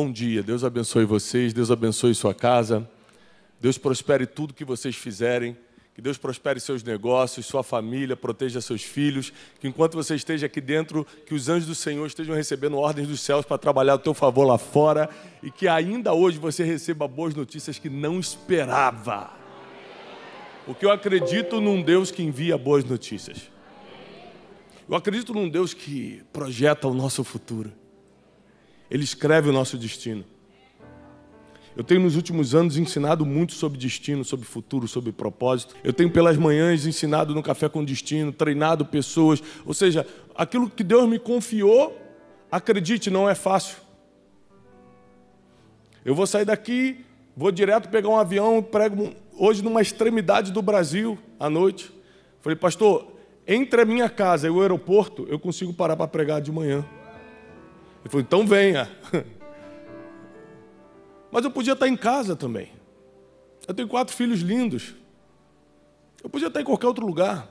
Bom dia, Deus abençoe vocês, Deus abençoe sua casa, Deus prospere tudo que vocês fizerem, que Deus prospere seus negócios, sua família, proteja seus filhos, que enquanto você esteja aqui dentro, que os anjos do Senhor estejam recebendo ordens dos céus para trabalhar o teu favor lá fora e que ainda hoje você receba boas notícias que não esperava. Porque eu acredito num Deus que envia boas notícias. Eu acredito num Deus que projeta o nosso futuro. Ele escreve o nosso destino. Eu tenho nos últimos anos ensinado muito sobre destino, sobre futuro, sobre propósito. Eu tenho pelas manhãs ensinado no Café com Destino, treinado pessoas. Ou seja, aquilo que Deus me confiou, acredite, não é fácil. Eu vou sair daqui, vou direto pegar um avião, prego hoje numa extremidade do Brasil à noite. Falei, pastor, entre a minha casa e o aeroporto, eu consigo parar para pregar de manhã. Ele falou, então venha. Mas eu podia estar em casa também. Eu tenho quatro filhos lindos. Eu podia estar em qualquer outro lugar.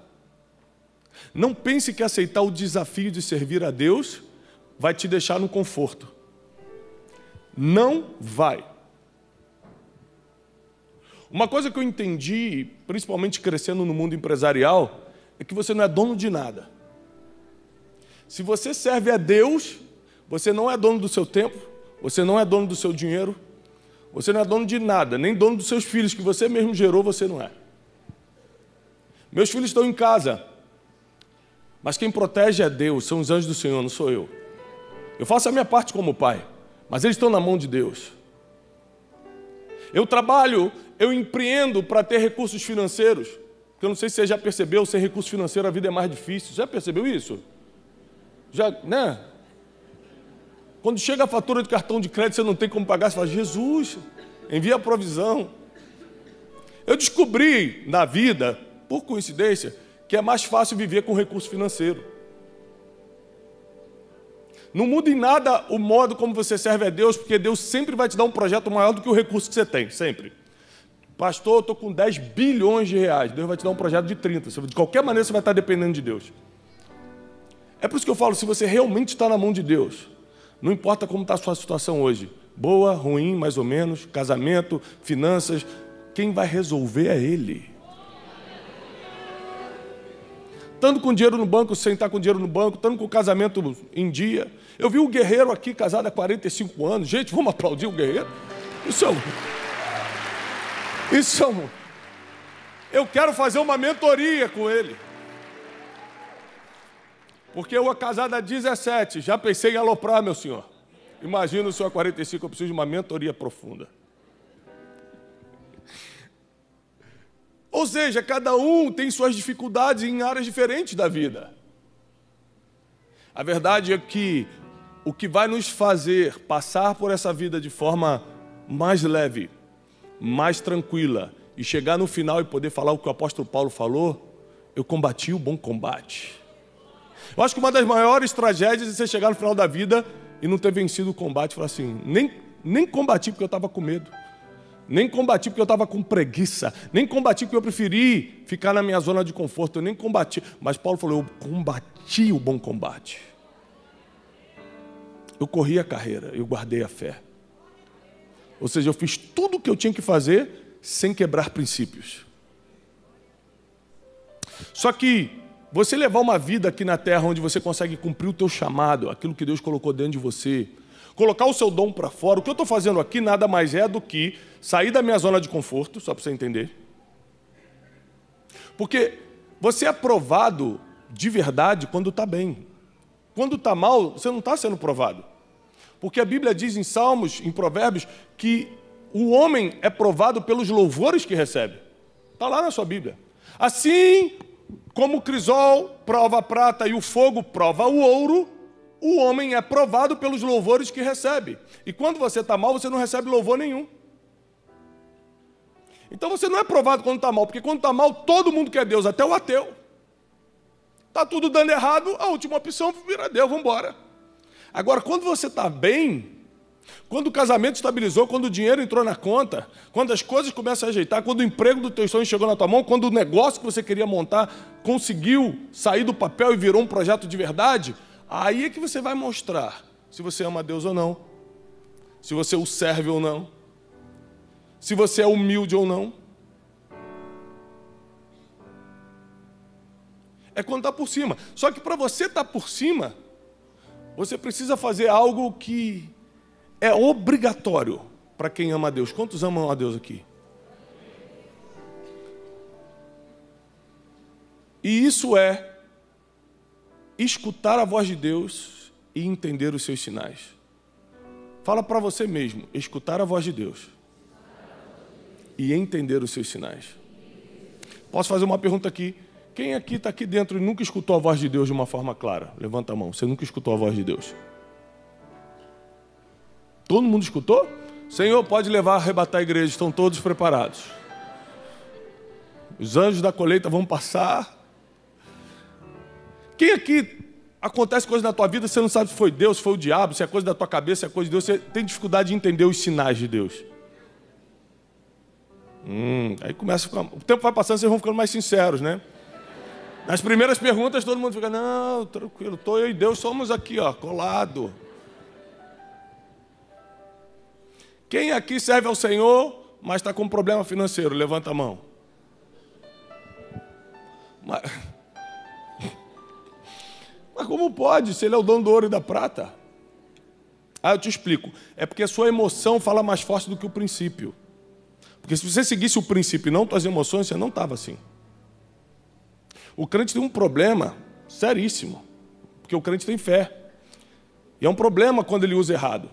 Não pense que aceitar o desafio de servir a Deus vai te deixar no conforto. Não vai. Uma coisa que eu entendi, principalmente crescendo no mundo empresarial, é que você não é dono de nada. Se você serve a Deus, você não é dono do seu tempo, você não é dono do seu dinheiro, você não é dono de nada, nem dono dos seus filhos, que você mesmo gerou, você não é. Meus filhos estão em casa, mas quem protege é Deus, são os anjos do Senhor, não sou eu. Eu faço a minha parte como pai, mas eles estão na mão de Deus. Eu trabalho, eu empreendo para ter recursos financeiros. Porque eu não sei se você já percebeu, sem recurso financeiro a vida é mais difícil. Já percebeu isso? Já, né? Quando chega a fatura de cartão de crédito, você não tem como pagar, você fala, Jesus, envia a provisão. Eu descobri na vida, por coincidência, que é mais fácil viver com recurso financeiro. Não muda em nada o modo como você serve a Deus, porque Deus sempre vai te dar um projeto maior do que o recurso que você tem, sempre. Pastor, eu estou com 10 bilhões de reais, Deus vai te dar um projeto de 30. De qualquer maneira você vai estar dependendo de Deus. É por isso que eu falo, se você realmente está na mão de Deus, não importa como está a sua situação hoje, boa, ruim, mais ou menos, casamento, finanças, quem vai resolver é Ele. Estando com dinheiro no banco, sem estar com dinheiro no banco, estando com o casamento em dia. Eu vi o guerreiro aqui casado há 45 anos. Gente, vamos aplaudir o guerreiro? Isso é um... Isso é um... Eu quero fazer uma mentoria com ele. Porque eu, casado há 17, já pensei em aloprar, meu senhor. Imagina o senhor há 45, eu preciso de uma mentoria profunda. Ou seja, cada um tem suas dificuldades em áreas diferentes da vida. A verdade é que o que vai nos fazer passar por essa vida de forma mais leve, mais tranquila e chegar no final e poder falar o que o apóstolo Paulo falou, eu combati o bom combate. Eu acho que uma das maiores tragédias é você chegar no final da vida e não ter vencido o combate. Falar assim, nem, nem combati porque eu estava com medo. Nem combati porque eu estava com preguiça. Nem combati porque eu preferi ficar na minha zona de conforto. Eu nem combati. Mas Paulo falou: eu combati o bom combate. Eu corri a carreira, eu guardei a fé. Ou seja, eu fiz tudo o que eu tinha que fazer sem quebrar princípios. Só que você levar uma vida aqui na terra onde você consegue cumprir o teu chamado, aquilo que Deus colocou dentro de você, colocar o seu dom para fora, o que eu estou fazendo aqui nada mais é do que sair da minha zona de conforto, só para você entender. Porque você é provado de verdade quando está bem. Quando está mal, você não está sendo provado. Porque a Bíblia diz em Salmos, em Provérbios, que o homem é provado pelos louvores que recebe. Está lá na sua Bíblia. Assim como o crisol prova a prata e o fogo prova o ouro, o homem é provado pelos louvores que recebe. E quando você está mal, você não recebe louvor nenhum. Então você não é provado quando está mal, porque quando está mal, todo mundo quer Deus, até o ateu. Está tudo dando errado, a última opção vira Deus, vamos embora. Agora, quando você está bem, quando o casamento estabilizou, quando o dinheiro entrou na conta, quando as coisas começam a ajeitar, quando o emprego do teu sonho chegou na tua mão, quando o negócio que você queria montar conseguiu sair do papel e virou um projeto de verdade, aí é que você vai mostrar se você ama Deus ou não. se você o serve ou não, se você é humilde ou não. É quando está por cima. Só que para você estar tá por cima, você precisa fazer algo que é obrigatório para quem ama a Deus. Quantos amam a Deus aqui? E isso é escutar a voz de Deus e entender os seus sinais. Fala para você mesmo, escutar a voz de Deus e entender os seus sinais. Posso fazer uma pergunta aqui? Quem aqui está aqui dentro e nunca escutou a voz de Deus de uma forma clara? Levanta a mão. Você nunca escutou a voz de Deus? Todo mundo escutou? Senhor, pode levar a arrebatar a igreja, estão todos preparados. Os anjos da colheita vão passar. Quem aqui acontece coisa na tua vida, você não sabe se foi Deus, se foi o diabo, se é coisa da tua cabeça, se é coisa de Deus, você tem dificuldade de entender os sinais de Deus. Hum, aí começa ficar. O tempo vai passando, vocês vão ficando mais sinceros, né? Nas primeiras perguntas, todo mundo fica, não, tranquilo, estou eu e Deus somos aqui, ó, colado. Quem aqui serve ao Senhor, mas está com um problema financeiro? Levanta a mão. Mas, mas como pode, se ele é o dono do ouro e da prata? Ah, eu te explico. É porque a sua emoção fala mais forte do que o princípio. Porque se você seguisse o princípio e não suas emoções, você não estava assim. O crente tem um problema seríssimo. Porque o crente tem fé. E é um problema quando ele usa errado.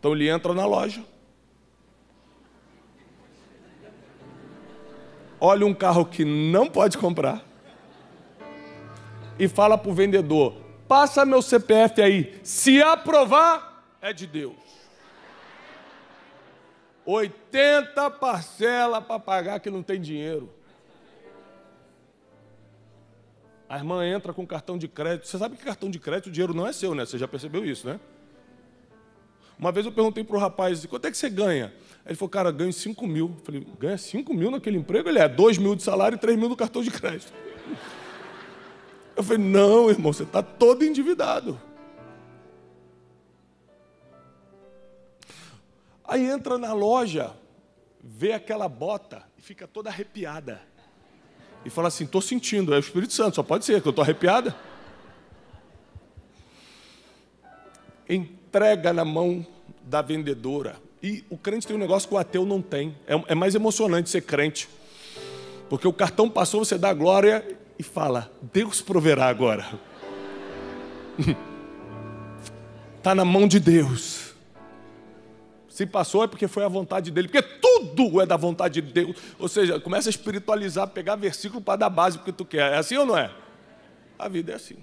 Então ele entra na loja, olha um carro que não pode comprar e fala para o vendedor: passa meu CPF aí, se aprovar, é de Deus. 80 parcela para pagar que não tem dinheiro. A irmã entra com cartão de crédito. Você sabe que cartão de crédito o dinheiro não é seu, né? Você já percebeu isso, né? Uma vez eu perguntei para o rapaz, quanto é que você ganha? Ele falou, cara, ganho 5 mil. Eu falei, ganha 5 mil naquele emprego? Ele é 2 mil de salário e 3 mil no cartão de crédito. Eu falei, não, irmão, você está todo endividado. Aí entra na loja, vê aquela bota e fica toda arrepiada. E fala assim, estou sentindo, é o Espírito Santo, só pode ser que eu estou arrepiada. Entrega na mão da vendedora. E o crente tem um negócio que o ateu não tem. É, é mais emocionante ser crente. Porque o cartão passou, você dá glória e fala: Deus proverá agora. Está na mão de Deus. Se passou é porque foi a vontade dele, porque tudo é da vontade de Deus. Ou seja, começa a espiritualizar, pegar versículo para dar base porque tu quer. É assim ou não é? A vida é assim.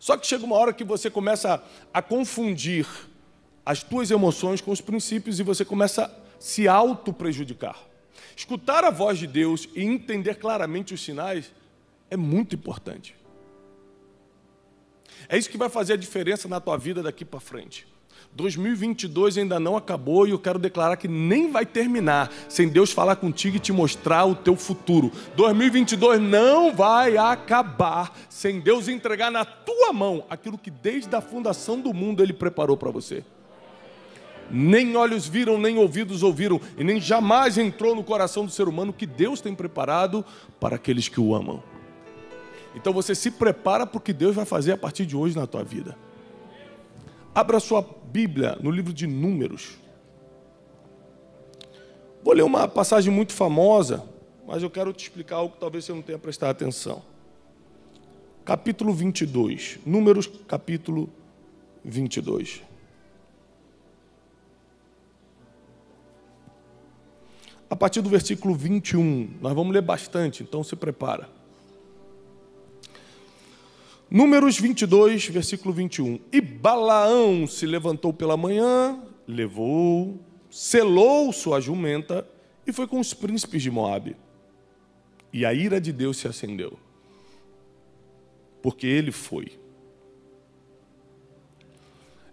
Só que chega uma hora que você começa a confundir as tuas emoções com os princípios e você começa a se auto-prejudicar. Escutar a voz de Deus e entender claramente os sinais é muito importante. É isso que vai fazer a diferença na tua vida daqui para frente. 2022 ainda não acabou e eu quero declarar que nem vai terminar sem Deus falar contigo e te mostrar o teu futuro. 2022 não vai acabar sem Deus entregar na tua mão aquilo que desde a fundação do mundo ele preparou para você. Nem olhos viram, nem ouvidos ouviram, e nem jamais entrou no coração do ser humano que Deus tem preparado para aqueles que o amam. Então você se prepara para o que Deus vai fazer a partir de hoje na tua vida. Abra sua Bíblia no livro de Números. Vou ler uma passagem muito famosa, mas eu quero te explicar algo que talvez você não tenha prestado atenção. Capítulo 22. Números, capítulo 22. A partir do versículo 21, nós vamos ler bastante, então se prepara. Números 22, versículo 21. E Balaão se levantou pela manhã, levou, selou sua jumenta e foi com os príncipes de Moabe. E a ira de Deus se acendeu, porque ele foi.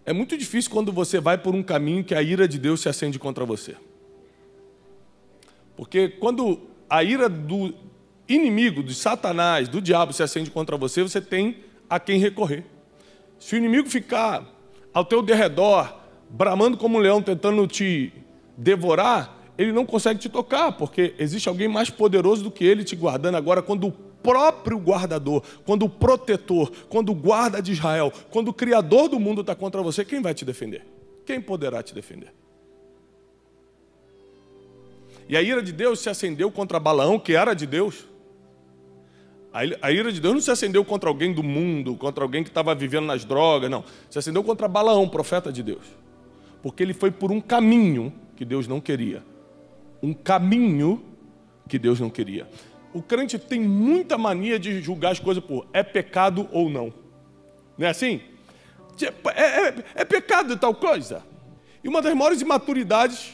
É muito difícil quando você vai por um caminho que a ira de Deus se acende contra você. Porque quando a ira do inimigo, de Satanás, do diabo se acende contra você, você tem a quem recorrer. Se o inimigo ficar ao teu derredor, bramando como um leão, tentando te devorar, ele não consegue te tocar, porque existe alguém mais poderoso do que ele te guardando. Agora, quando o próprio guardador, quando o protetor, quando o guarda de Israel, quando o criador do mundo está contra você, quem vai te defender? Quem poderá te defender? E a ira de Deus se acendeu contra Balaão, que era de Deus. A ira de Deus não se acendeu contra alguém do mundo, contra alguém que estava vivendo nas drogas, não. Se acendeu contra Balaão, profeta de Deus. Porque ele foi por um caminho que Deus não queria. Um caminho que Deus não queria. O crente tem muita mania de julgar as coisas por é pecado ou não. Não é assim? É, é, é pecado tal coisa. E uma das maiores imaturidades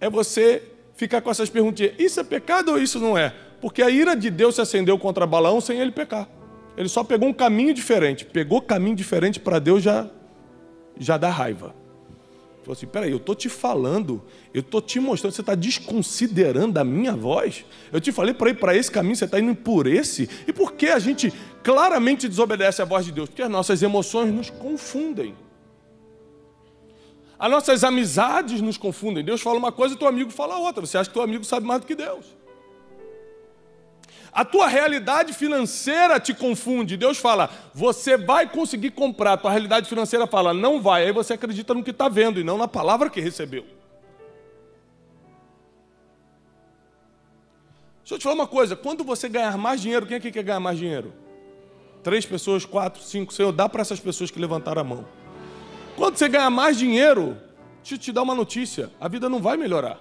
é você ficar com essas perguntinhas: isso é pecado ou isso não é? Porque a ira de Deus se acendeu contra Balaão sem ele pecar. Ele só pegou um caminho diferente. Pegou caminho diferente para Deus já, já dá raiva. Falou assim: peraí, eu estou te falando, eu estou te mostrando, você está desconsiderando a minha voz. Eu te falei para ir para esse caminho, você está indo por esse. E por que a gente claramente desobedece a voz de Deus? Porque as nossas emoções nos confundem. As nossas amizades nos confundem. Deus fala uma coisa e teu amigo fala outra. Você acha que teu amigo sabe mais do que Deus. A tua realidade financeira te confunde. Deus fala, você vai conseguir comprar. A tua realidade financeira fala, não vai. Aí você acredita no que está vendo e não na palavra que recebeu. Deixa eu te falar uma coisa: quando você ganhar mais dinheiro, quem é que quer ganhar mais dinheiro? Três pessoas, quatro, cinco, Senhor, dá para essas pessoas que levantaram a mão. Quando você ganhar mais dinheiro, deixa eu te dar uma notícia: a vida não vai melhorar.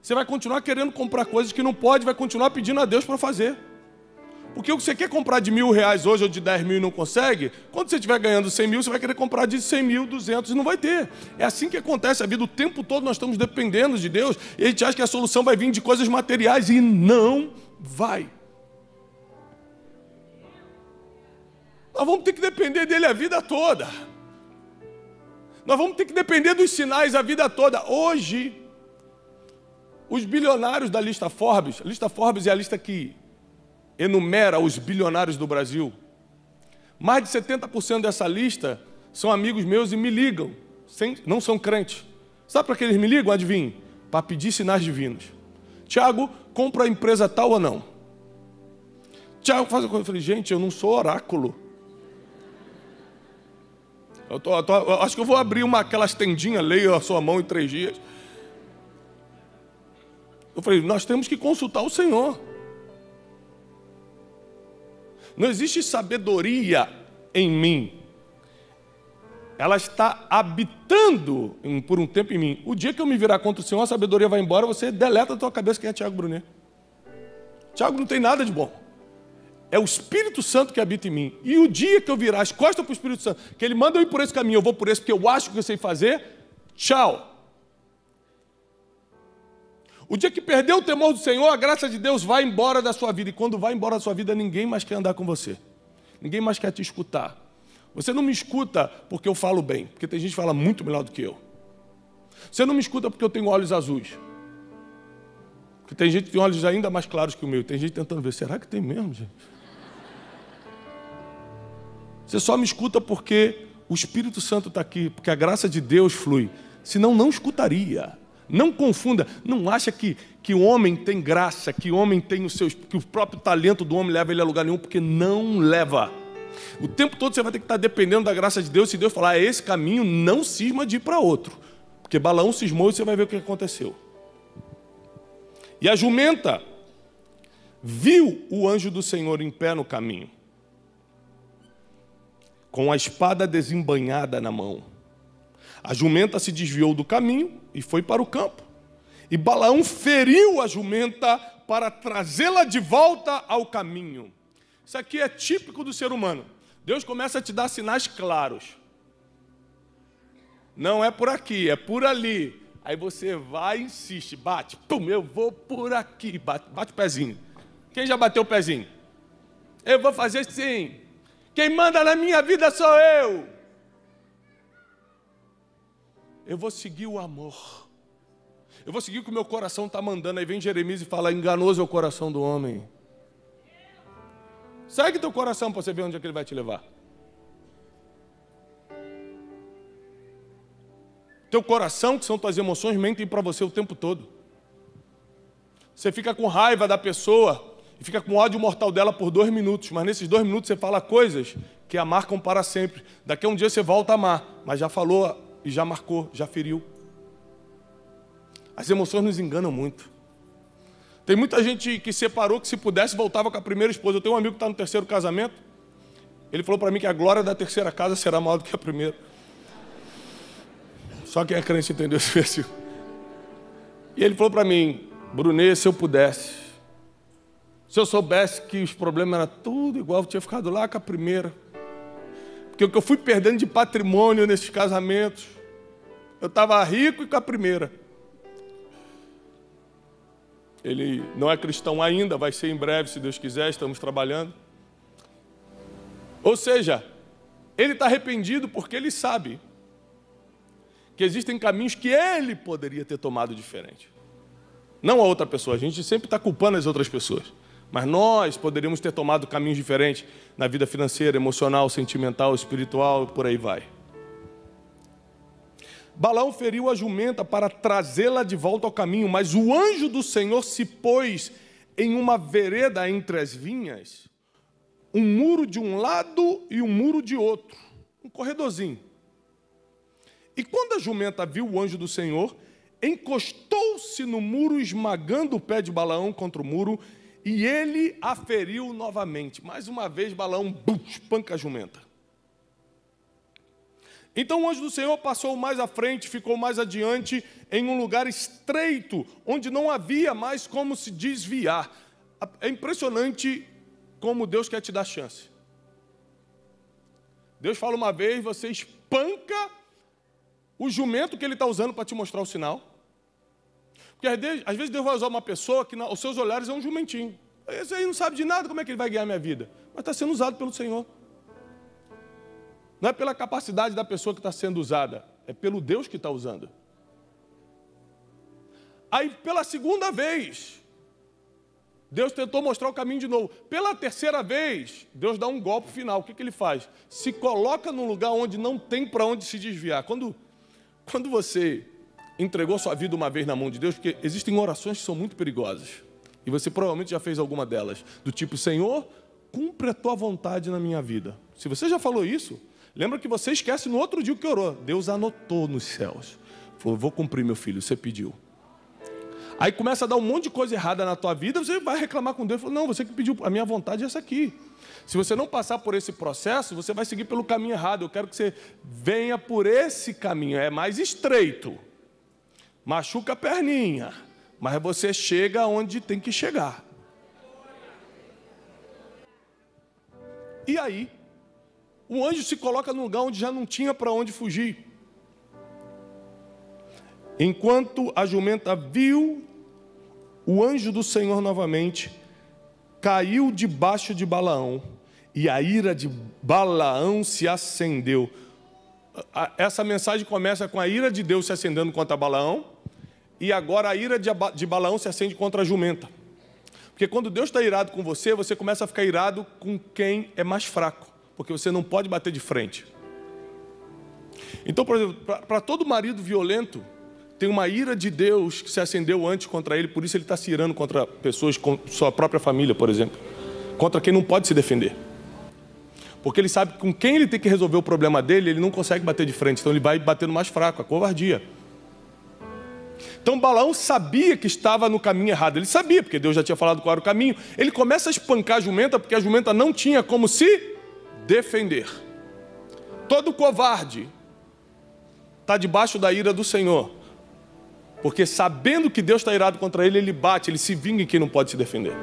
Você vai continuar querendo comprar coisas que não pode, vai continuar pedindo a Deus para fazer. Porque o que você quer comprar de mil reais hoje ou de dez mil e não consegue, quando você estiver ganhando cem mil, você vai querer comprar de cem mil, duzentos e não vai ter. É assim que acontece a vida. O tempo todo nós estamos dependendo de Deus e a gente acha que a solução vai vir de coisas materiais e não vai. Nós vamos ter que depender dele a vida toda. Nós vamos ter que depender dos sinais a vida toda. Hoje, os bilionários da lista Forbes, a lista Forbes é a lista que enumera os bilionários do Brasil. Mais de 70% dessa lista são amigos meus e me ligam, sem, não são crentes. Sabe para que eles me ligam? Adivinhe? Para pedir sinais divinos. Tiago, compra a empresa tal ou não? Tiago faz a coisa. Eu falei, gente, eu não sou oráculo. Eu, tô, eu, tô, eu acho que eu vou abrir uma, aquelas tendinhas, leio a sua mão em três dias. Eu falei, nós temos que consultar o Senhor. Não existe sabedoria em mim. Ela está habitando por um tempo em mim. O dia que eu me virar contra o Senhor, a sabedoria vai embora, você deleta da tua cabeça quem é Tiago Brunet. Tiago não tem nada de bom. É o Espírito Santo que habita em mim. E o dia que eu virar as costas para o Espírito Santo, que ele manda eu ir por esse caminho, eu vou por esse porque eu acho que eu sei fazer, tchau. O dia que perdeu o temor do Senhor, a graça de Deus vai embora da sua vida. E quando vai embora da sua vida, ninguém mais quer andar com você. Ninguém mais quer te escutar. Você não me escuta porque eu falo bem, porque tem gente que fala muito melhor do que eu. Você não me escuta porque eu tenho olhos azuis. Porque tem gente que tem olhos ainda mais claros que o meu. Tem gente tentando ver, será que tem mesmo, gente? Você só me escuta porque o Espírito Santo está aqui, porque a graça de Deus flui. Senão, não escutaria. Não confunda, não acha que, que o homem tem graça, que o homem tem o seu, que o próprio talento do homem leva ele a lugar nenhum, porque não leva. O tempo todo você vai ter que estar dependendo da graça de Deus. Se Deus falar, é esse caminho, não cisma de ir para outro. Porque Balaão cismou e você vai ver o que aconteceu. E a jumenta viu o anjo do Senhor em pé no caminho com a espada desembanhada na mão. A jumenta se desviou do caminho e foi para o campo. E Balaão feriu a jumenta para trazê-la de volta ao caminho. Isso aqui é típico do ser humano. Deus começa a te dar sinais claros. Não é por aqui, é por ali. Aí você vai e insiste, bate, pum, eu vou por aqui, bate, bate o pezinho. Quem já bateu o pezinho? Eu vou fazer sim. Quem manda na minha vida sou eu. Eu vou seguir o amor. Eu vou seguir o que o meu coração está mandando. Aí vem Jeremias e fala: enganoso é o coração do homem. Segue teu coração para você ver onde é que ele vai te levar. Teu coração, que são tuas emoções, mentem para você o tempo todo. Você fica com raiva da pessoa e fica com ódio mortal dela por dois minutos, mas nesses dois minutos você fala coisas que a marcam para sempre. Daqui a um dia você volta a amar, mas já falou e já marcou, já feriu. As emoções nos enganam muito. Tem muita gente que separou que se pudesse voltava com a primeira esposa. Eu tenho um amigo que está no terceiro casamento. Ele falou para mim que a glória da terceira casa será maior do que a primeira. Só quem é crente entendeu esse versículo. E ele falou para mim, Brunê, se eu pudesse, se eu soubesse que os problemas eram tudo igual, eu tinha ficado lá com a primeira. Porque o que eu fui perdendo de patrimônio nesses casamentos, eu estava rico e com a primeira. Ele não é cristão ainda, vai ser em breve, se Deus quiser, estamos trabalhando. Ou seja, ele está arrependido porque ele sabe que existem caminhos que ele poderia ter tomado diferente. Não a outra pessoa, a gente sempre está culpando as outras pessoas. Mas nós poderíamos ter tomado caminhos diferentes na vida financeira, emocional, sentimental, espiritual, por aí vai. Balaão feriu a jumenta para trazê-la de volta ao caminho, mas o anjo do Senhor se pôs em uma vereda entre as vinhas, um muro de um lado e um muro de outro, um corredorzinho. E quando a jumenta viu o anjo do Senhor, encostou-se no muro, esmagando o pé de Balaão contra o muro, e ele a feriu novamente. Mais uma vez, Balaão bum, espanca a jumenta. Então o anjo do Senhor passou mais à frente, ficou mais adiante, em um lugar estreito, onde não havia mais como se desviar. É impressionante como Deus quer te dar chance. Deus fala uma vez, você espanca o jumento que ele está usando para te mostrar o sinal. Porque às vezes Deus vai usar uma pessoa que os seus olhares é um jumentinho. Esse aí não sabe de nada, como é que ele vai guiar minha vida? Mas está sendo usado pelo Senhor. Não é pela capacidade da pessoa que está sendo usada, é pelo Deus que está usando. Aí, pela segunda vez, Deus tentou mostrar o caminho de novo. Pela terceira vez, Deus dá um golpe final. O que, que ele faz? Se coloca num lugar onde não tem para onde se desviar. Quando quando você entregou sua vida uma vez na mão de Deus, porque existem orações que são muito perigosas, e você provavelmente já fez alguma delas, do tipo, Senhor, cumpre a tua vontade na minha vida. Se você já falou isso, lembra que você esquece no outro dia que orou. Deus anotou nos céus. Falou, vou cumprir, meu filho, você pediu. Aí começa a dar um monte de coisa errada na tua vida, você vai reclamar com Deus. Falou, não, você que pediu, a minha vontade é essa aqui. Se você não passar por esse processo, você vai seguir pelo caminho errado. Eu quero que você venha por esse caminho. É mais estreito. Machuca a perninha. Mas você chega onde tem que chegar. E aí, o anjo se coloca no lugar onde já não tinha para onde fugir. Enquanto a jumenta viu o anjo do Senhor novamente, caiu debaixo de Balaão, e a ira de Balaão se acendeu. Essa mensagem começa com a ira de Deus se acendendo contra Balaão, e agora a ira de Balaão se acende contra a jumenta. Porque quando Deus está irado com você, você começa a ficar irado com quem é mais fraco, porque você não pode bater de frente. Então, por exemplo, para todo marido violento, tem uma ira de Deus que se acendeu antes contra ele, por isso ele está se irando contra pessoas, com sua própria família, por exemplo, contra quem não pode se defender. Porque ele sabe que com quem ele tem que resolver o problema dele, ele não consegue bater de frente, então ele vai bater no mais fraco, a covardia. Então Balaão sabia que estava no caminho errado, ele sabia, porque Deus já tinha falado qual era o caminho. Ele começa a espancar a jumenta, porque a jumenta não tinha como se defender. Todo covarde está debaixo da ira do Senhor. Porque sabendo que Deus está irado contra ele, ele bate, ele se vinga em quem não pode se defender.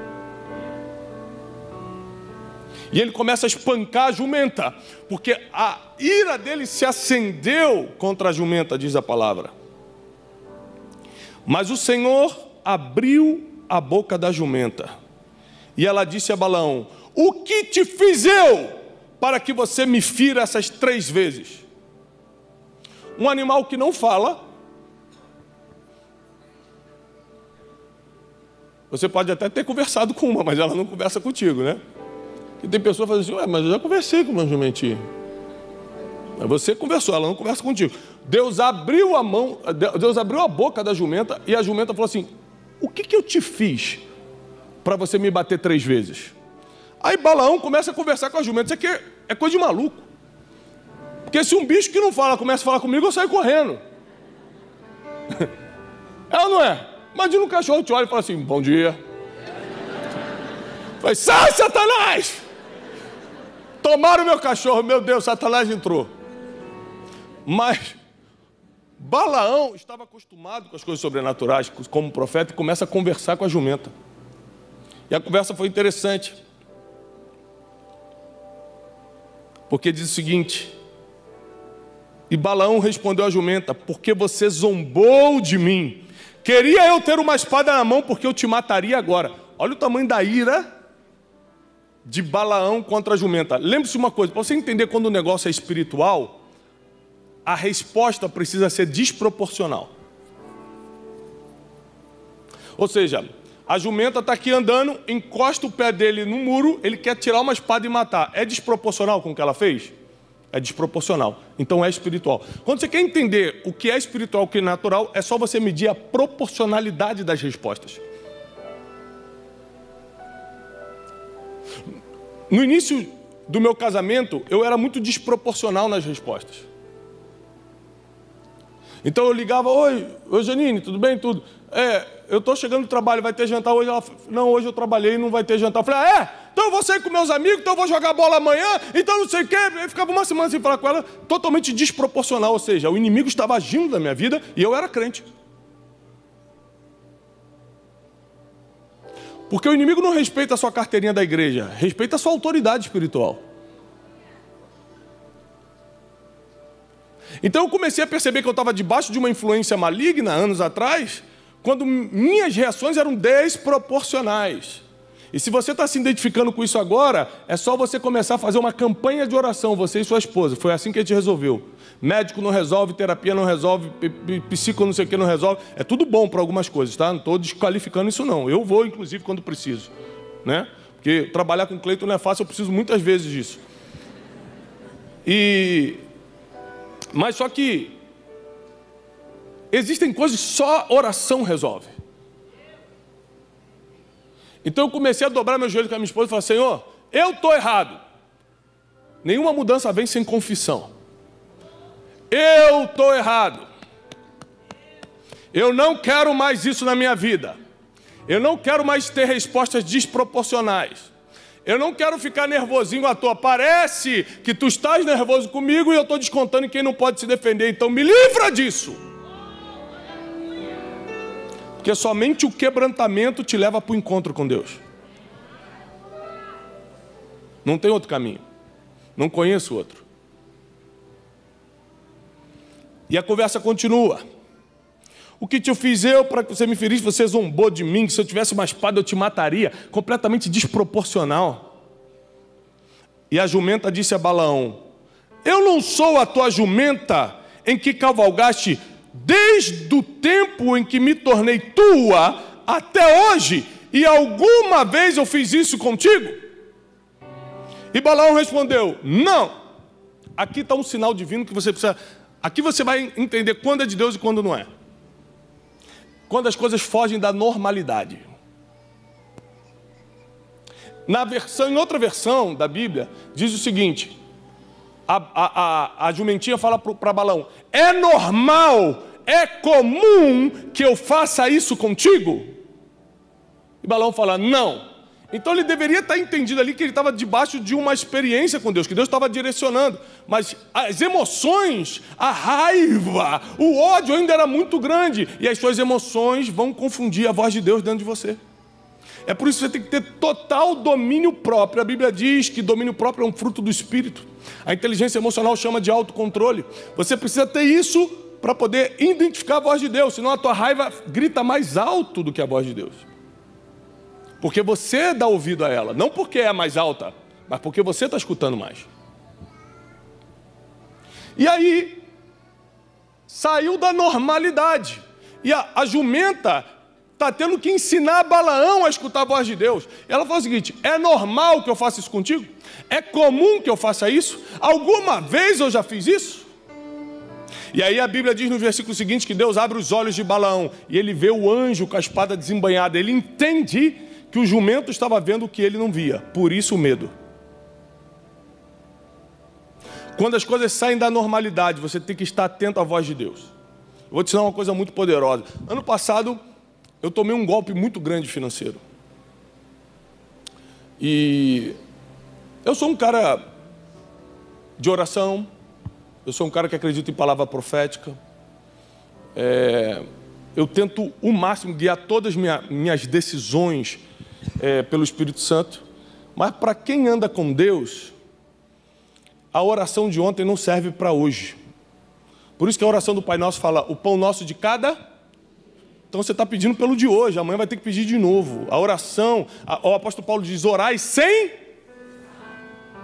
E ele começa a espancar a jumenta, porque a ira dele se acendeu contra a jumenta, diz a palavra. Mas o Senhor abriu a boca da jumenta, e ela disse a Balão: O que te fiz eu para que você me fira essas três vezes? Um animal que não fala, Você pode até ter conversado com uma, mas ela não conversa contigo, né? E tem pessoas que fazem assim, mas eu já conversei com uma jumentinha. Mas você conversou, ela não conversa contigo. Deus abriu a mão, Deus abriu a boca da jumenta e a jumenta falou assim: O que, que eu te fiz para você me bater três vezes? Aí Balaão começa a conversar com a jumenta. Isso aqui é coisa de maluco. Porque se um bicho que não fala começa a falar comigo, eu saio correndo. É ou não é? Imagina um cachorro te olha e fala assim: Bom dia. Vai, sai, Satanás! Tomaram meu cachorro, meu Deus, Satanás entrou. Mas Balaão estava acostumado com as coisas sobrenaturais, como profeta, e começa a conversar com a jumenta. E a conversa foi interessante. Porque diz o seguinte: E Balaão respondeu à jumenta: Porque você zombou de mim. Queria eu ter uma espada na mão, porque eu te mataria agora. Olha o tamanho da ira de Balaão contra a jumenta. Lembre-se uma coisa: para você entender quando o negócio é espiritual, a resposta precisa ser desproporcional. Ou seja, a jumenta está aqui andando, encosta o pé dele no muro, ele quer tirar uma espada e matar. É desproporcional com o que ela fez? É desproporcional. Então é espiritual. Quando você quer entender o que é espiritual e o que é natural, é só você medir a proporcionalidade das respostas. No início do meu casamento, eu era muito desproporcional nas respostas. Então eu ligava, oi, oi Janine, tudo bem? Tudo. É, eu estou chegando do trabalho, vai ter jantar hoje? Ela, não, hoje eu trabalhei e não vai ter jantar. Eu falei, ah, é? Então eu vou sair com meus amigos, então eu vou jogar bola amanhã, então não sei o quê. Eu ficava uma semana sem falar com ela, totalmente desproporcional. Ou seja, o inimigo estava agindo na minha vida e eu era crente. Porque o inimigo não respeita a sua carteirinha da igreja, respeita a sua autoridade espiritual. Então eu comecei a perceber que eu estava debaixo de uma influência maligna anos atrás, quando minhas reações eram desproporcionais. E se você está se identificando com isso agora, é só você começar a fazer uma campanha de oração, você e sua esposa. Foi assim que a gente resolveu. Médico não resolve, terapia não resolve, psico não sei o que não resolve. É tudo bom para algumas coisas, tá? Não estou desqualificando isso não. Eu vou, inclusive, quando preciso. Né? Porque trabalhar com Cleiton não é fácil, eu preciso muitas vezes disso. E... Mas só que existem coisas que só oração resolve. Então eu comecei a dobrar meu joelho com a minha esposa e falar: Senhor, eu estou errado. Nenhuma mudança vem sem confissão. Eu estou errado. Eu não quero mais isso na minha vida. Eu não quero mais ter respostas desproporcionais. Eu não quero ficar nervosinho à toa. Parece que tu estás nervoso comigo e eu estou descontando em quem não pode se defender. Então me livra disso. Porque somente o quebrantamento te leva para o encontro com Deus. Não tem outro caminho. Não conheço outro. E a conversa continua. O que te fiz eu para que você me ferisse? Você zombou de mim, se eu tivesse uma espada eu te mataria. Completamente desproporcional. E a jumenta disse a Balaão: Eu não sou a tua jumenta em que cavalgaste desde o tempo em que me tornei tua até hoje, e alguma vez eu fiz isso contigo? E Balaão respondeu: Não. Aqui está um sinal divino que você precisa Aqui você vai entender quando é de Deus e quando não é. Quando as coisas fogem da normalidade. Na versão, em outra versão da Bíblia, diz o seguinte: a, a, a, a jumentinha fala para Balão: é normal, é comum que eu faça isso contigo? E Balão fala: não. Então ele deveria estar entendido ali que ele estava debaixo de uma experiência com Deus, que Deus estava direcionando. Mas as emoções, a raiva, o ódio ainda era muito grande. E as suas emoções vão confundir a voz de Deus dentro de você. É por isso que você tem que ter total domínio próprio. A Bíblia diz que domínio próprio é um fruto do Espírito. A inteligência emocional chama de autocontrole. Você precisa ter isso para poder identificar a voz de Deus, senão a tua raiva grita mais alto do que a voz de Deus. Porque você dá ouvido a ela, não porque é mais alta, mas porque você está escutando mais. E aí, saiu da normalidade. E a, a jumenta está tendo que ensinar Balaão a escutar a voz de Deus. Ela fala o seguinte: é normal que eu faça isso contigo? É comum que eu faça isso? Alguma vez eu já fiz isso? E aí a Bíblia diz no versículo seguinte que Deus abre os olhos de Balaão e ele vê o anjo com a espada desembanhada. Ele entende que o jumento estava vendo o que ele não via, por isso o medo. Quando as coisas saem da normalidade, você tem que estar atento à voz de Deus. Eu vou te ensinar uma coisa muito poderosa. Ano passado, eu tomei um golpe muito grande financeiro. E eu sou um cara de oração, eu sou um cara que acredita em palavra profética. É, eu tento o máximo guiar todas as minha, minhas decisões é, pelo Espírito Santo. Mas para quem anda com Deus, a oração de ontem não serve para hoje. Por isso que a oração do Pai Nosso fala: o pão nosso de cada. Então você está pedindo pelo de hoje, amanhã vai ter que pedir de novo. A oração, a, o apóstolo Paulo diz: orai sem.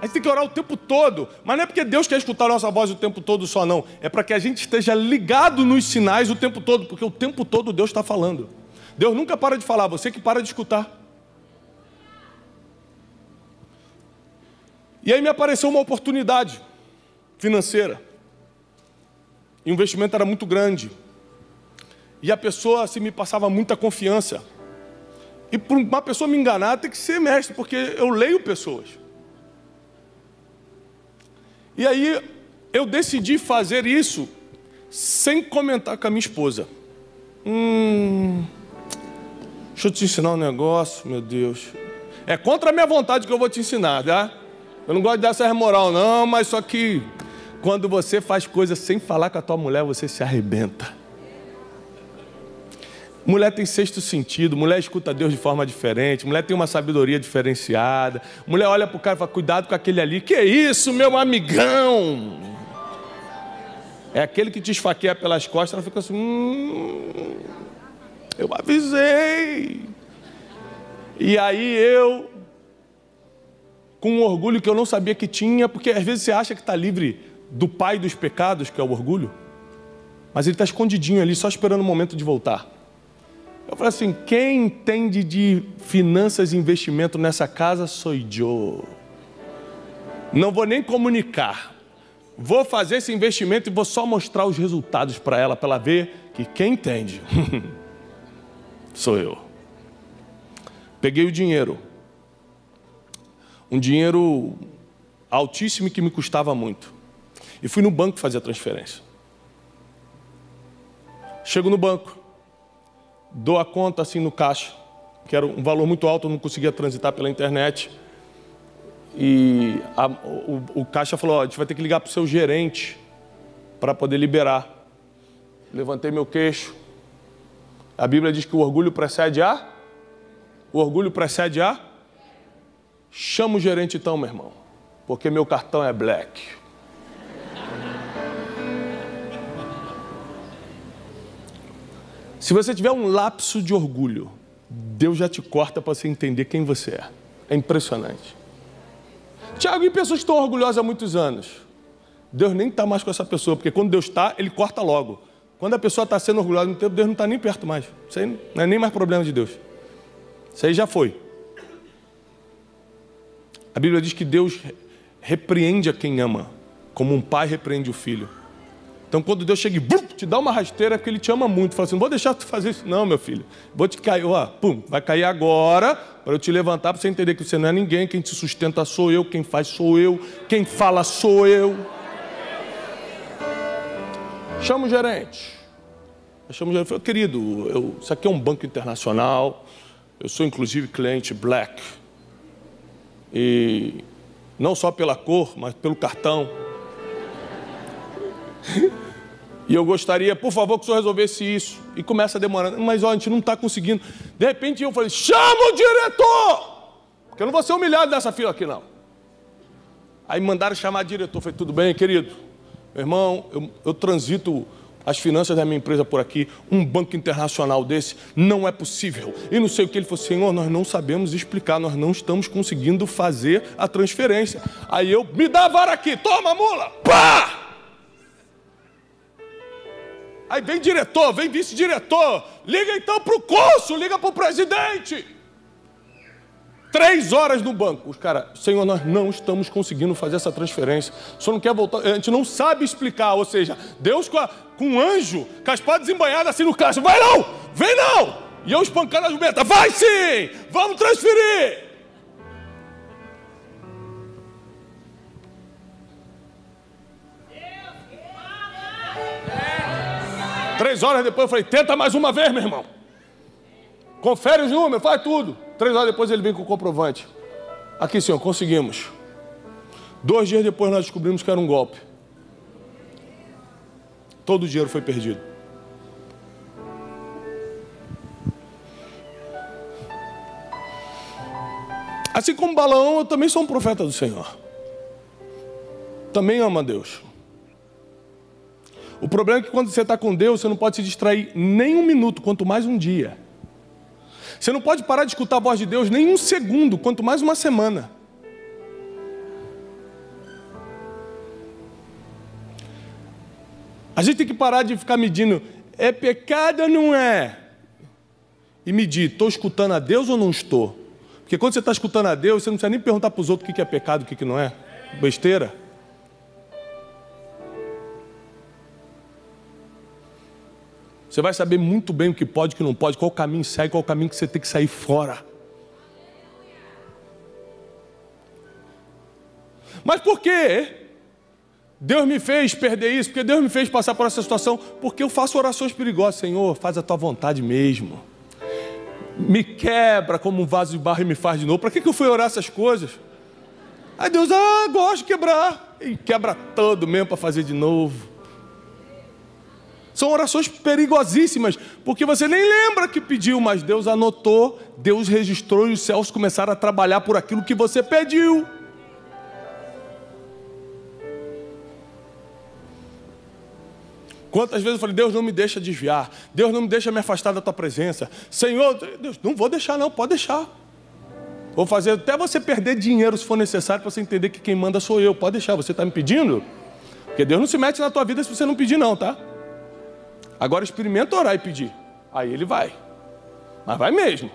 A gente tem que orar o tempo todo, mas não é porque Deus quer escutar a nossa voz o tempo todo só, não. É para que a gente esteja ligado nos sinais o tempo todo, porque o tempo todo Deus está falando. Deus nunca para de falar, você que para de escutar. E aí me apareceu uma oportunidade financeira. E o investimento era muito grande. E a pessoa assim, me passava muita confiança. E para uma pessoa me enganar, tem que ser mestre, porque eu leio pessoas. E aí eu decidi fazer isso sem comentar com a minha esposa. Hum, deixa eu te ensinar um negócio, meu Deus. É contra a minha vontade que eu vou te ensinar, tá? Eu não gosto dessa moral, não, mas só que quando você faz coisas sem falar com a tua mulher, você se arrebenta. Mulher tem sexto sentido, mulher escuta Deus de forma diferente, mulher tem uma sabedoria diferenciada. Mulher olha para o cara e fala: cuidado com aquele ali. Que isso, meu amigão? É aquele que te esfaqueia pelas costas, ela fica assim: hum, eu avisei. E aí eu com um orgulho que eu não sabia que tinha, porque às vezes você acha que está livre do pai dos pecados, que é o orgulho, mas ele está escondidinho ali, só esperando o momento de voltar. Eu falei assim: quem entende de finanças e investimento nessa casa sou eu. Não vou nem comunicar. Vou fazer esse investimento e vou só mostrar os resultados para ela, para ela ver que quem entende sou eu. Peguei o dinheiro, um dinheiro altíssimo que me custava muito. E fui no banco fazer a transferência. Chego no banco, dou a conta assim no caixa, que era um valor muito alto, eu não conseguia transitar pela internet. E a, o, o, caixa falou: a gente vai ter que ligar para o seu gerente para poder liberar. Levantei meu queixo. A Bíblia diz que o orgulho precede a. O orgulho precede a Chama o gerente então, meu irmão, porque meu cartão é black. Se você tiver um lapso de orgulho, Deus já te corta para você entender quem você é. É impressionante. Tiago, e pessoas que estão orgulhosas há muitos anos? Deus nem está mais com essa pessoa, porque quando Deus está, Ele corta logo. Quando a pessoa está sendo orgulhosa no tempo, Deus não está nem perto mais. Isso aí não é nem mais problema de Deus. Isso aí já foi. A Bíblia diz que Deus repreende a quem ama, como um pai repreende o filho. Então, quando Deus chega e te dá uma rasteira, é porque Ele te ama muito. Fala assim: não vou deixar tu fazer isso, não, meu filho. Vou te cair, ó, pum, vai cair agora, para eu te levantar, para você entender que você não é ninguém. Quem te sustenta sou eu, quem faz sou eu, quem fala sou eu. Chama o gerente. Eu chamo o gerente. Falei, querido, eu, isso aqui é um banco internacional. Eu sou inclusive cliente black e não só pela cor, mas pelo cartão. E eu gostaria, por favor, que o senhor resolvesse isso. E começa a demorar. Mas ó, a gente não está conseguindo. De repente eu falei: chama o diretor! Porque eu não vou ser humilhado nessa fila aqui, não. Aí mandaram chamar o diretor. Falei: tudo bem, querido? Meu irmão, eu, eu transito as finanças da minha empresa por aqui, um banco internacional desse, não é possível. E não sei o que ele falou, Senhor, nós não sabemos explicar, nós não estamos conseguindo fazer a transferência. Aí eu, me dá a vara aqui, toma mula, pá! Aí vem diretor, vem vice-diretor, liga então para o cônsul, liga para o presidente. Três horas no banco. Os caras, Senhor, nós não estamos conseguindo fazer essa transferência. O senhor não quer voltar. A gente não sabe explicar. Ou seja, Deus com, a, com um anjo, com embanhadas assim no caixa. Vai não! Vem não! E eu espancando a jumenta. Vai sim! Vamos transferir! Três horas depois eu falei, tenta mais uma vez, meu irmão. Confere os números, faz tudo. Três horas depois ele vem com o comprovante. Aqui, senhor, conseguimos. Dois dias depois nós descobrimos que era um golpe. Todo o dinheiro foi perdido. Assim como Balaão, eu também sou um profeta do Senhor. Também amo a Deus. O problema é que quando você está com Deus, você não pode se distrair nem um minuto, quanto mais um dia. Você não pode parar de escutar a voz de Deus nem um segundo, quanto mais uma semana. A gente tem que parar de ficar medindo, é pecado ou não é? E medir, estou escutando a Deus ou não estou? Porque quando você está escutando a Deus, você não precisa nem perguntar para os outros o que é pecado o que não é. Besteira. Você vai saber muito bem o que pode o que não pode, qual caminho segue, qual caminho que você tem que sair fora. Mas por que Deus me fez perder isso? Porque Deus me fez passar por essa situação? Porque eu faço orações perigosas. Senhor, faz a tua vontade mesmo. Me quebra como um vaso de barro e me faz de novo. Para que, que eu fui orar essas coisas? Aí Deus, ah, gosto de quebrar. E quebra todo mesmo para fazer de novo. São orações perigosíssimas, porque você nem lembra que pediu, mas Deus anotou, Deus registrou e os céus começaram a trabalhar por aquilo que você pediu. Quantas vezes eu falei, Deus não me deixa desviar, Deus não me deixa me afastar da tua presença. Senhor, Deus, não vou deixar, não, pode deixar. Vou fazer até você perder dinheiro se for necessário para você entender que quem manda sou eu. Pode deixar, você está me pedindo? Porque Deus não se mete na tua vida se você não pedir, não, tá? Agora experimenta orar e pedir. Aí ele vai. Mas vai mesmo.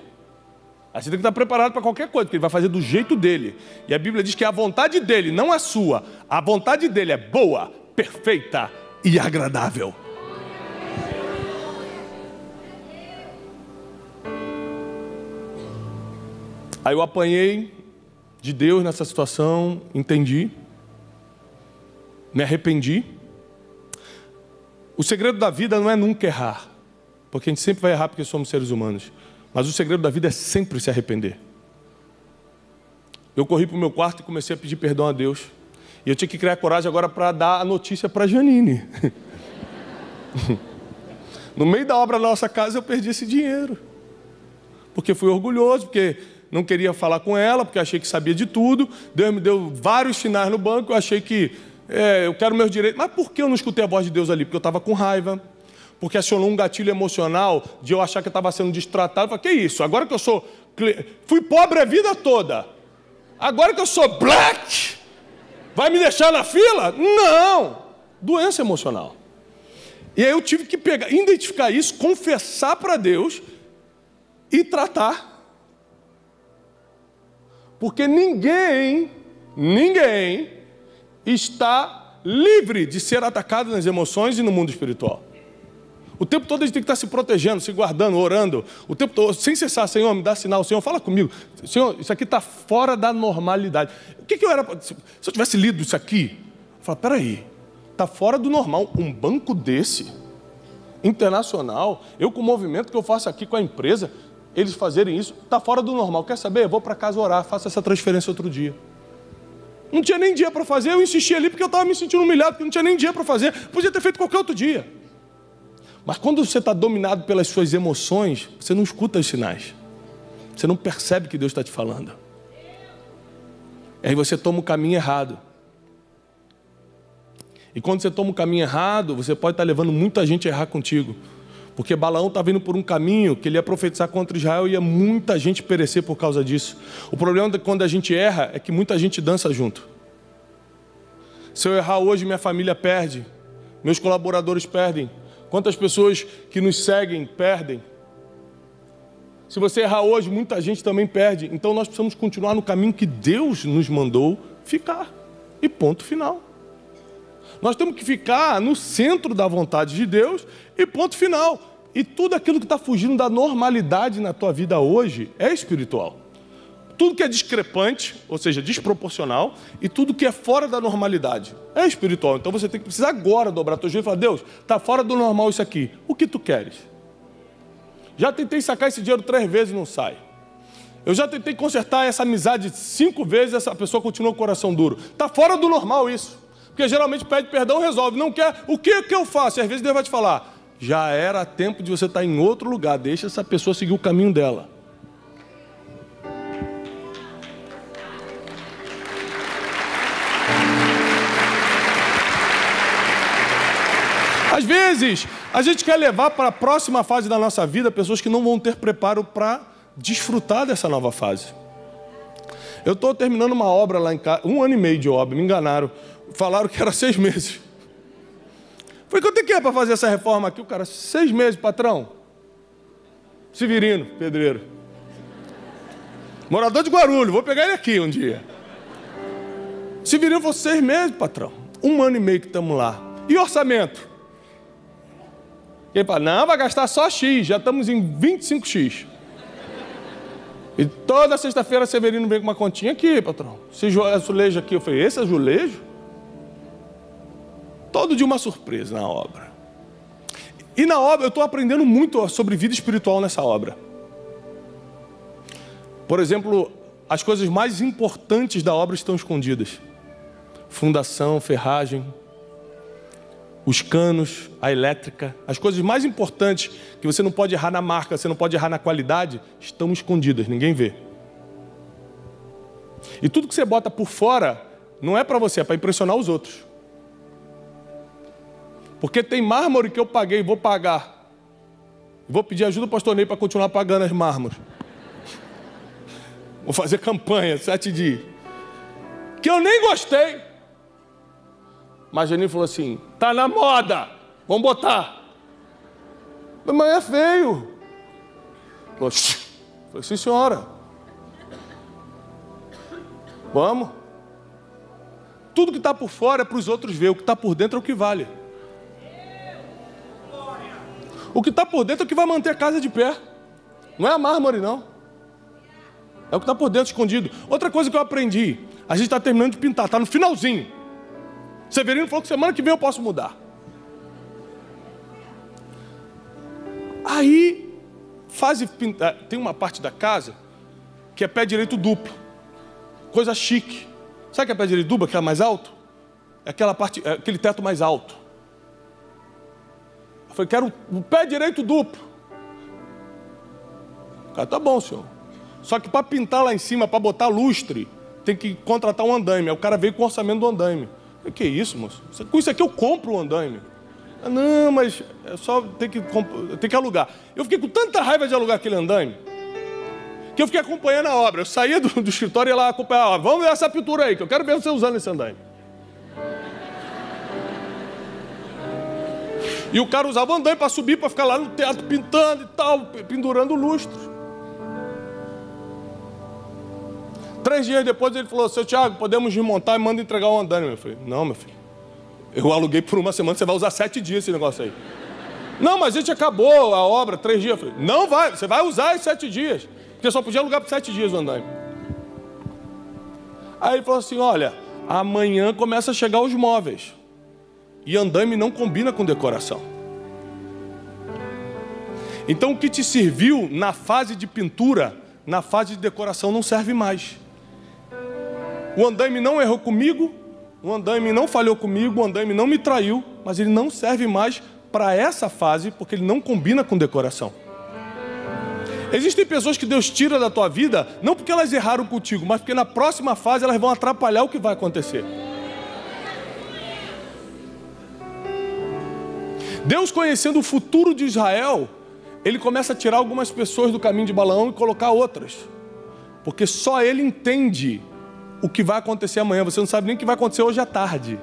Aí você tem que estar preparado para qualquer coisa, porque ele vai fazer do jeito dele. E a Bíblia diz que a vontade dele, não a sua, a vontade dele é boa, perfeita e agradável. Aí eu apanhei de Deus nessa situação, entendi, me arrependi. O segredo da vida não é nunca errar, porque a gente sempre vai errar porque somos seres humanos. Mas o segredo da vida é sempre se arrepender. Eu corri para o meu quarto e comecei a pedir perdão a Deus. E eu tinha que criar coragem agora para dar a notícia para Janine. no meio da obra da nossa casa eu perdi esse dinheiro. Porque fui orgulhoso, porque não queria falar com ela, porque achei que sabia de tudo. Deus me deu vários sinais no banco, eu achei que é, eu quero meus direitos. Mas por que eu não escutei a voz de Deus ali? Porque eu estava com raiva, porque acionou um gatilho emocional de eu achar que eu estava sendo destratado. Eu falei, que isso? Agora que eu sou. Fui pobre a vida toda. Agora que eu sou black, vai me deixar na fila? Não! Doença emocional. E aí eu tive que pegar, identificar isso, confessar para Deus e tratar. Porque ninguém, ninguém está livre de ser atacado nas emoções e no mundo espiritual. O tempo todo a gente tem que estar se protegendo, se guardando, orando. O tempo todo, sem cessar, Senhor, me dá sinal. Senhor, fala comigo. Senhor, isso aqui está fora da normalidade. O que, que eu era. Se eu tivesse lido isso aqui, eu falo, peraí, está fora do normal. Um banco desse, internacional, eu com o movimento que eu faço aqui com a empresa, eles fazerem isso, está fora do normal. Quer saber? Eu vou para casa orar, faço essa transferência outro dia. Não tinha nem dia para fazer, eu insisti ali porque eu estava me sentindo humilhado, porque não tinha nem dia para fazer. Podia ter feito qualquer outro dia. Mas quando você está dominado pelas suas emoções, você não escuta os sinais. Você não percebe que Deus está te falando. Aí você toma o caminho errado. E quando você toma o caminho errado, você pode estar tá levando muita gente a errar contigo. Porque Balaão está vindo por um caminho que ele ia profetizar contra Israel e ia muita gente perecer por causa disso. O problema de quando a gente erra é que muita gente dança junto. Se eu errar hoje, minha família perde, meus colaboradores perdem, quantas pessoas que nos seguem perdem. Se você errar hoje, muita gente também perde. Então nós precisamos continuar no caminho que Deus nos mandou ficar. E ponto final. Nós temos que ficar no centro da vontade de Deus e ponto final. E tudo aquilo que está fugindo da normalidade na tua vida hoje é espiritual. Tudo que é discrepante, ou seja, desproporcional, e tudo que é fora da normalidade é espiritual. Então você tem que precisar agora dobrar teu joelho e falar: Deus, está fora do normal isso aqui. O que tu queres? Já tentei sacar esse dinheiro três vezes e não sai. Eu já tentei consertar essa amizade cinco vezes, essa pessoa continua com o coração duro. Está fora do normal isso. Porque geralmente pede perdão, resolve. Não quer, o que, que eu faço? E às vezes Deus vai te falar: já era tempo de você estar em outro lugar, deixa essa pessoa seguir o caminho dela. Às vezes, a gente quer levar para a próxima fase da nossa vida pessoas que não vão ter preparo para desfrutar dessa nova fase. Eu estou terminando uma obra lá em casa, um ano e meio de obra, me enganaram. Falaram que era seis meses. Falei, quanto é que é para fazer essa reforma aqui? O cara, seis meses, patrão. Severino, pedreiro. Morador de Guarulhos, vou pegar ele aqui um dia. Severino falou, seis meses, patrão. Um ano e meio que estamos lá. E orçamento? Ele fala, não, vai gastar só X, já estamos em 25X. E toda sexta-feira Severino vem com uma continha aqui, patrão. Esse azulejo aqui, eu falei, esse azulejo? Todo dia uma surpresa na obra. E na obra, eu estou aprendendo muito sobre vida espiritual nessa obra. Por exemplo, as coisas mais importantes da obra estão escondidas: fundação, ferragem, os canos, a elétrica, as coisas mais importantes que você não pode errar na marca, você não pode errar na qualidade, estão escondidas, ninguém vê. E tudo que você bota por fora não é para você, é para impressionar os outros. Porque tem mármore que eu paguei vou pagar. Vou pedir ajuda ao pastor Ney para continuar pagando as mármores. Vou fazer campanha, sete dias. Que eu nem gostei. Mas Janine falou assim: tá na moda, vamos botar. Mas é feio. Falou, falei, sim, senhora. Vamos. Tudo que está por fora é para os outros ver, o que está por dentro é o que vale. O que está por dentro é o que vai manter a casa de pé. Não é a mármore, não. É o que está por dentro escondido. Outra coisa que eu aprendi: a gente está terminando de pintar, está no finalzinho. Severino falou que semana que vem eu posso mudar. Aí, faz pintar. Tem uma parte da casa que é pé direito duplo. Coisa chique. Sabe que é pé direito duplo, que é mais alto? É aquela parte, é aquele teto mais alto. Falei, quero o pé direito duplo. O cara, tá bom, senhor. Só que para pintar lá em cima, para botar lustre, tem que contratar um andaime. Aí o cara veio com o orçamento do andaime. O que isso, moço? Com isso aqui eu compro o andaime. Ah, não, mas é só ter que, ter que alugar. Eu fiquei com tanta raiva de alugar aquele andaime que eu fiquei acompanhando a obra. Eu saía do, do escritório e ia lá acompanhar a obra. Vamos ver essa pintura aí, que eu quero ver você usando esse andaime. E o cara usava andaime para subir, para ficar lá no teatro pintando e tal, pendurando lustres. Três dias depois ele falou, seu Tiago, podemos desmontar e manda entregar o andame. Eu falei, não, meu filho. Eu aluguei por uma semana, você vai usar sete dias esse negócio aí. Não, mas a gente acabou a obra, três dias. Eu falei, não vai, você vai usar em sete dias. Porque só podia alugar por sete dias o andame. Aí ele falou assim: olha, amanhã começa a chegar os móveis. E andame não combina com decoração. Então o que te serviu na fase de pintura, na fase de decoração não serve mais. O andaime não errou comigo, o andaime não falhou comigo, o andaime não me traiu, mas ele não serve mais para essa fase porque ele não combina com decoração. Existem pessoas que Deus tira da tua vida, não porque elas erraram contigo, mas porque na próxima fase elas vão atrapalhar o que vai acontecer. Deus conhecendo o futuro de Israel, ele começa a tirar algumas pessoas do caminho de Balaão e colocar outras. Porque só ele entende o que vai acontecer amanhã, você não sabe nem o que vai acontecer hoje à tarde.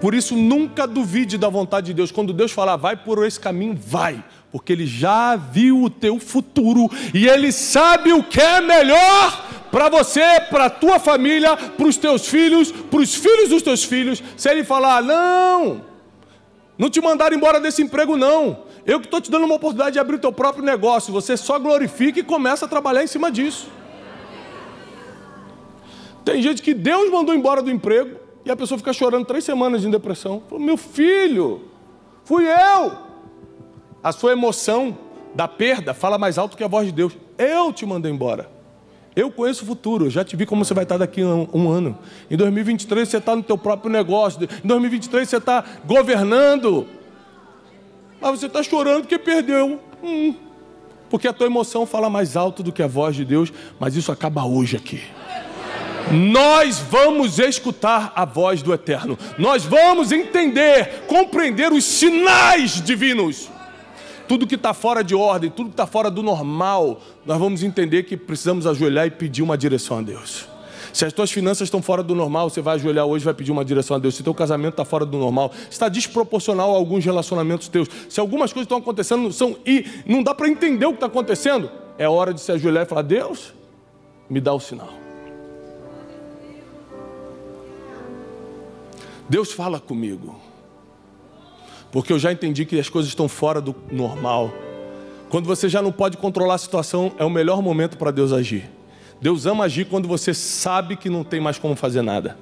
Por isso, nunca duvide da vontade de Deus. Quando Deus falar, vai por esse caminho, vai. Porque Ele já viu o teu futuro e Ele sabe o que é melhor para você, para a tua família, para os teus filhos, para os filhos dos teus filhos. Se Ele falar, não, não te mandaram embora desse emprego, não. Eu que estou te dando uma oportunidade de abrir o teu próprio negócio. Você só glorifica e começa a trabalhar em cima disso. Tem gente que Deus mandou embora do emprego e a pessoa fica chorando três semanas de depressão. Fala, Meu filho, fui eu. A sua emoção da perda fala mais alto que a voz de Deus. Eu te mandei embora. Eu conheço o futuro, já te vi como você vai estar daqui a um, um ano. Em 2023 você está no teu próprio negócio. Em 2023 você está governando. Mas você está chorando porque perdeu. Hum. Porque a tua emoção fala mais alto do que a voz de Deus. Mas isso acaba hoje aqui. Nós vamos escutar a voz do Eterno. Nós vamos entender, compreender os sinais divinos. Tudo que está fora de ordem, tudo que está fora do normal, nós vamos entender que precisamos ajoelhar e pedir uma direção a Deus. Se as tuas finanças estão fora do normal, você vai ajoelhar hoje vai pedir uma direção a Deus. Se teu casamento está fora do normal, está desproporcional a alguns relacionamentos teus. Se algumas coisas estão acontecendo são e não dá para entender o que está acontecendo, é hora de se ajoelhar e falar: Deus, me dá o sinal. Deus fala comigo. Porque eu já entendi que as coisas estão fora do normal. Quando você já não pode controlar a situação, é o melhor momento para Deus agir. Deus ama agir quando você sabe que não tem mais como fazer nada.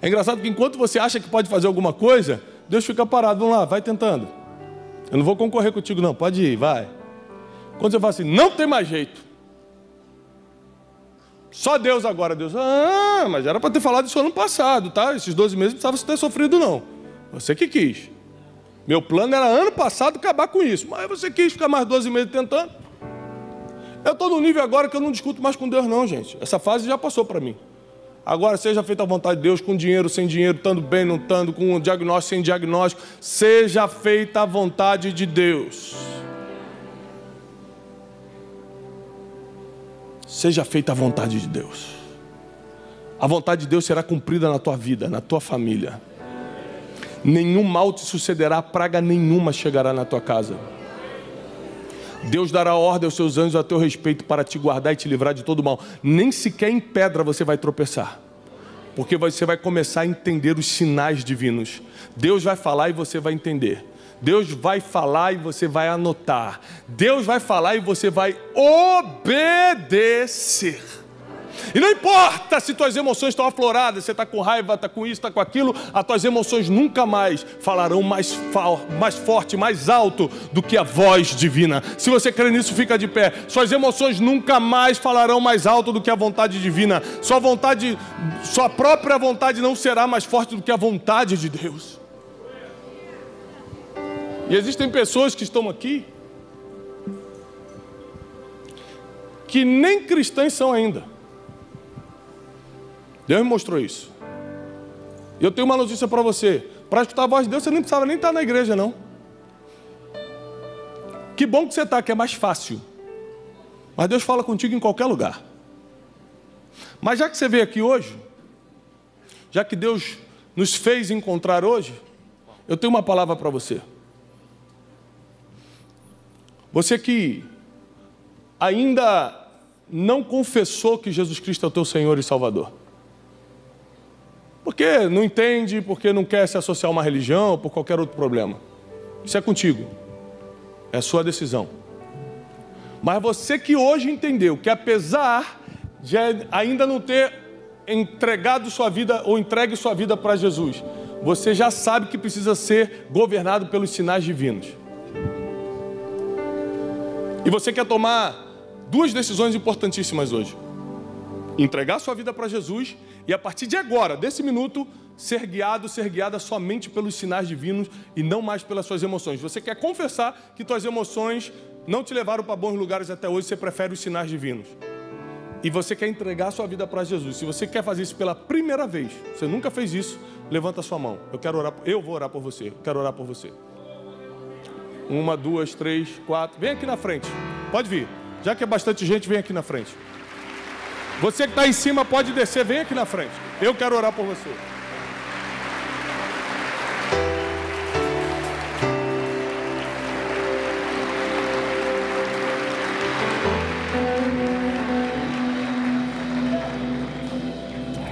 É engraçado que enquanto você acha que pode fazer alguma coisa, Deus fica parado. Vamos lá, vai tentando. Eu não vou concorrer contigo, não. Pode ir, vai. Quando você fala assim, não tem mais jeito. Só Deus agora, Deus. Ah, mas era para ter falado isso ano passado, tá? Esses 12 meses não precisava ter sofrido, não. Você que quis. Meu plano era ano passado acabar com isso. Mas você quis ficar mais 12 meses tentando. Eu estou no nível agora que eu não discuto mais com Deus, não, gente. Essa fase já passou para mim. Agora, seja feita a vontade de Deus, com dinheiro, sem dinheiro, estando bem, não estando, com diagnóstico, sem diagnóstico. Seja feita a vontade de Deus. Seja feita a vontade de Deus. A vontade de Deus será cumprida na tua vida, na tua família. Nenhum mal te sucederá, praga nenhuma chegará na tua casa. Deus dará ordem aos seus anjos a teu respeito para te guardar e te livrar de todo mal. Nem sequer em pedra você vai tropeçar. Porque você vai começar a entender os sinais divinos. Deus vai falar e você vai entender. Deus vai falar e você vai anotar. Deus vai falar e você vai obedecer. E não importa se tuas emoções estão afloradas, você está com raiva, está com isso, está com aquilo, as tuas emoções nunca mais falarão mais, mais forte, mais alto do que a voz divina. Se você crê nisso, fica de pé. Suas emoções nunca mais falarão mais alto do que a vontade divina. Sua vontade, sua própria vontade não será mais forte do que a vontade de Deus. E existem pessoas que estão aqui que nem cristãs são ainda. Deus me mostrou isso. E eu tenho uma notícia para você. Para escutar a voz de Deus, você nem precisava nem estar na igreja, não. Que bom que você está, que é mais fácil. Mas Deus fala contigo em qualquer lugar. Mas já que você veio aqui hoje, já que Deus nos fez encontrar hoje, eu tenho uma palavra para você. Você que ainda não confessou que Jesus Cristo é o teu Senhor e Salvador. Porque não entende, porque não quer se associar a uma religião, por qualquer outro problema. Isso é contigo. É sua decisão. Mas você que hoje entendeu que apesar de ainda não ter entregado sua vida ou entregue sua vida para Jesus, você já sabe que precisa ser governado pelos sinais divinos. E você quer tomar duas decisões importantíssimas hoje: entregar sua vida para Jesus e a partir de agora, desse minuto, ser guiado, ser guiada somente pelos sinais divinos e não mais pelas suas emoções. Você quer confessar que suas emoções não te levaram para bons lugares até hoje, você prefere os sinais divinos. E você quer entregar sua vida para Jesus. Se você quer fazer isso pela primeira vez, você nunca fez isso, levanta a sua mão. Eu quero orar, eu vou orar por você. Eu quero orar por você. Uma, duas, três, quatro. Vem aqui na frente. Pode vir. Já que é bastante gente, vem aqui na frente. Você que está em cima pode descer, vem aqui na frente. Eu quero orar por você.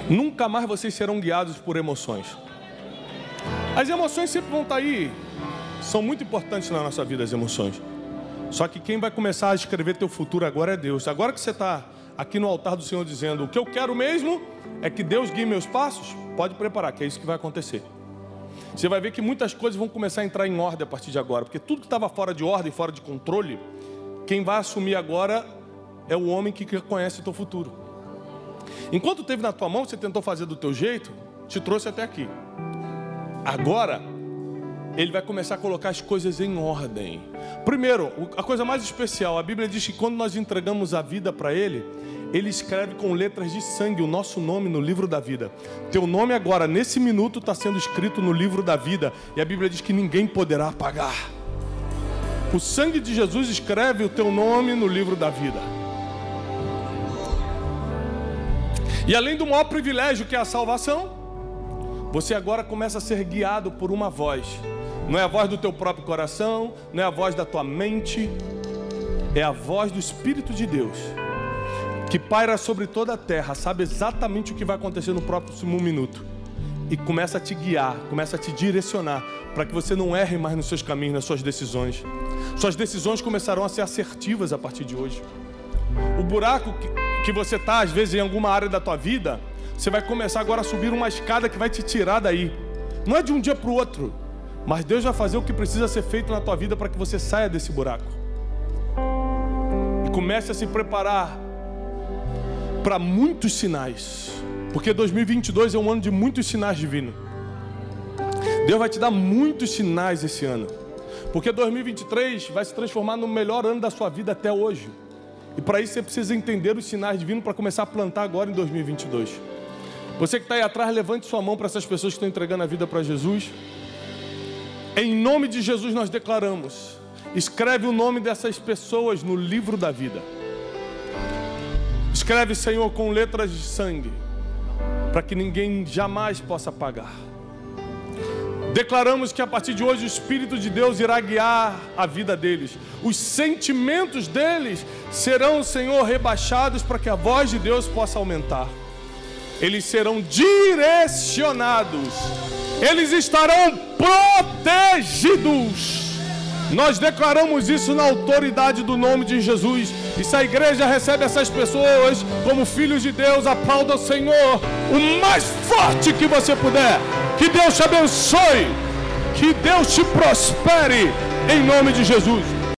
Nunca mais vocês serão guiados por emoções. As emoções sempre vão estar aí. São muito importantes na nossa vida as emoções. Só que quem vai começar a escrever teu futuro agora é Deus. Agora que você está aqui no altar do Senhor dizendo o que eu quero mesmo é que Deus guie meus passos, pode preparar, que é isso que vai acontecer. Você vai ver que muitas coisas vão começar a entrar em ordem a partir de agora, porque tudo que estava fora de ordem, fora de controle, quem vai assumir agora é o homem que conhece o teu futuro. Enquanto teve na tua mão, você tentou fazer do teu jeito, te trouxe até aqui. Agora, ele vai começar a colocar as coisas em ordem. Primeiro, a coisa mais especial, a Bíblia diz que quando nós entregamos a vida para ele, ele escreve com letras de sangue o nosso nome no livro da vida. Teu nome agora, nesse minuto, está sendo escrito no livro da vida. E a Bíblia diz que ninguém poderá apagar. O sangue de Jesus escreve o teu nome no livro da vida. E além do maior privilégio que é a salvação, você agora começa a ser guiado por uma voz. Não é a voz do teu próprio coração, não é a voz da tua mente, é a voz do Espírito de Deus, que paira sobre toda a terra, sabe exatamente o que vai acontecer no próximo minuto e começa a te guiar, começa a te direcionar para que você não erre mais nos seus caminhos, nas suas decisões. Suas decisões começarão a ser assertivas a partir de hoje. O buraco que, que você está, às vezes, em alguma área da tua vida, você vai começar agora a subir uma escada que vai te tirar daí. Não é de um dia para o outro, mas Deus vai fazer o que precisa ser feito na tua vida para que você saia desse buraco. E comece a se preparar para muitos sinais. Porque 2022 é um ano de muitos sinais divinos. Deus vai te dar muitos sinais esse ano. Porque 2023 vai se transformar no melhor ano da sua vida até hoje. E para isso você precisa entender os sinais divinos para começar a plantar agora em 2022. Você que está aí atrás, levante sua mão para essas pessoas que estão entregando a vida para Jesus. Em nome de Jesus nós declaramos: escreve o nome dessas pessoas no livro da vida. Escreve, Senhor, com letras de sangue para que ninguém jamais possa pagar. Declaramos que a partir de hoje o Espírito de Deus irá guiar a vida deles. Os sentimentos deles serão, Senhor, rebaixados para que a voz de Deus possa aumentar. Eles serão direcionados. Eles estarão protegidos. Nós declaramos isso na autoridade do nome de Jesus. E se a igreja recebe essas pessoas como filhos de Deus, aplauda o Senhor o mais forte que você puder. Que Deus te abençoe. Que Deus te prospere em nome de Jesus.